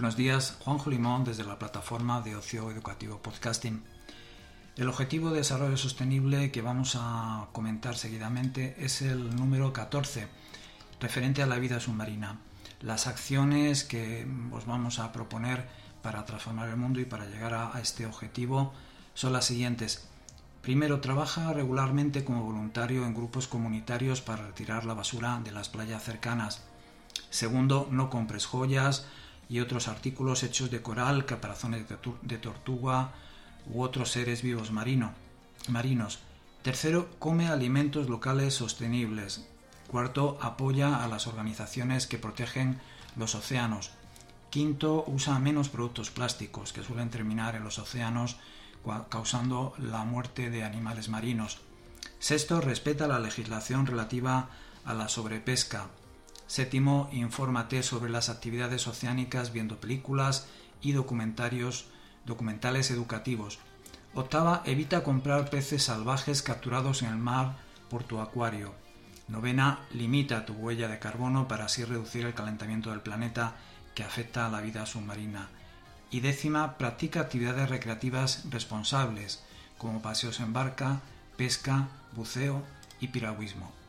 Buenos días, Juanjo Limón desde la plataforma de ocio educativo podcasting. El objetivo de desarrollo sostenible que vamos a comentar seguidamente es el número 14, referente a la vida submarina. Las acciones que os vamos a proponer para transformar el mundo y para llegar a, este objetivo son las siguientes. Primero, trabaja regularmente como voluntario en grupos comunitarios para retirar la basura de las playas cercanas. Segundo, no compres joyas, y otros artículos hechos de coral, caparazones de tortuga u otros seres vivos marino, marinos. Tercero, come alimentos locales sostenibles. Cuarto, apoya a las organizaciones que protegen los océanos. Quinto, usa menos productos plásticos que suelen terminar en los océanos causando la muerte de animales marinos. Sexto, respeta la legislación relativa a la sobrepesca. Séptimo, infórmate sobre las actividades oceánicas viendo películas y documentarios, documentales educativos. Octava, evita comprar peces salvajes capturados en el mar por tu acuario. Novena, limita tu huella de carbono para así reducir el calentamiento del planeta que afecta a la vida submarina. Y décima, practica actividades recreativas responsables, como paseos en barca, pesca, buceo y piragüismo.